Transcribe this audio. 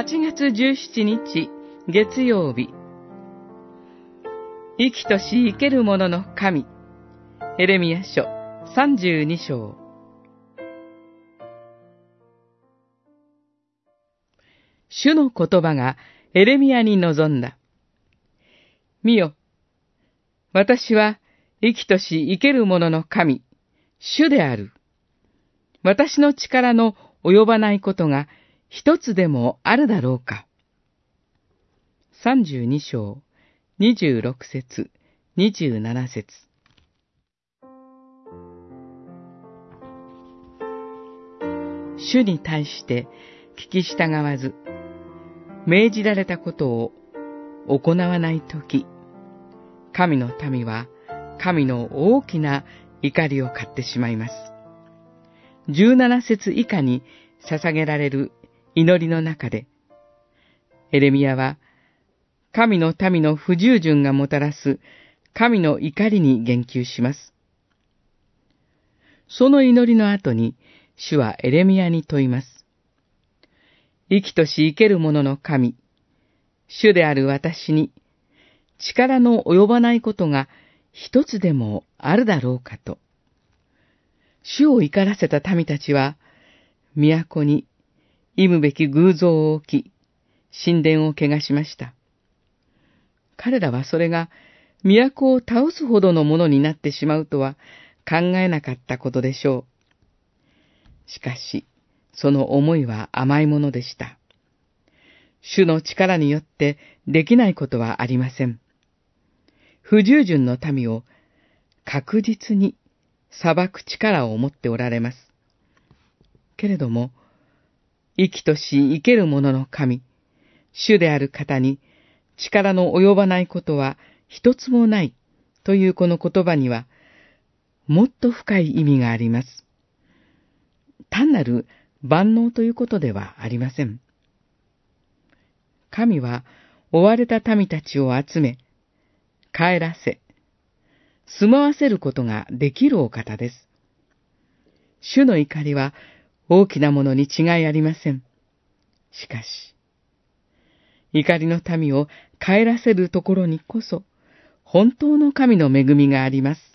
8月17日月曜日生きとし生ける者の神エレミア書32章主の言葉がエレミアに臨んだ。見よ、私は生きとし生ける者の神、主である。私の力の及ばないことが一つでもあるだろうか。三十二章、二十六節、二十七節。主に対して聞き従わず、命じられたことを行わないとき、神の民は神の大きな怒りを買ってしまいます。17節以下に捧げられる祈りの中で、エレミアは、神の民の不従順がもたらす神の怒りに言及します。その祈りの後に、主はエレミアに問います。生きとし生ける者の神、主である私に、力の及ばないことが一つでもあるだろうかと。主を怒らせた民たちは、都に忌むべき偶像を置き、神殿を汚しました。彼らはそれが都を倒すほどのものになってしまうとは考えなかったことでしょう。しかし、その思いは甘いものでした。主の力によってできないことはありません。不従順の民を確実に裁く力を持っておられます。けれども、生きとし生ける者の神、主である方に力の及ばないことは一つもないというこの言葉には、もっと深い意味があります。単なる万能ということではありません。神は追われた民たちを集め、帰らせ、住まわせることができるお方です。主の怒りは大きなものに違いありません。しかし、怒りの民を帰らせるところにこそ、本当の神の恵みがあります。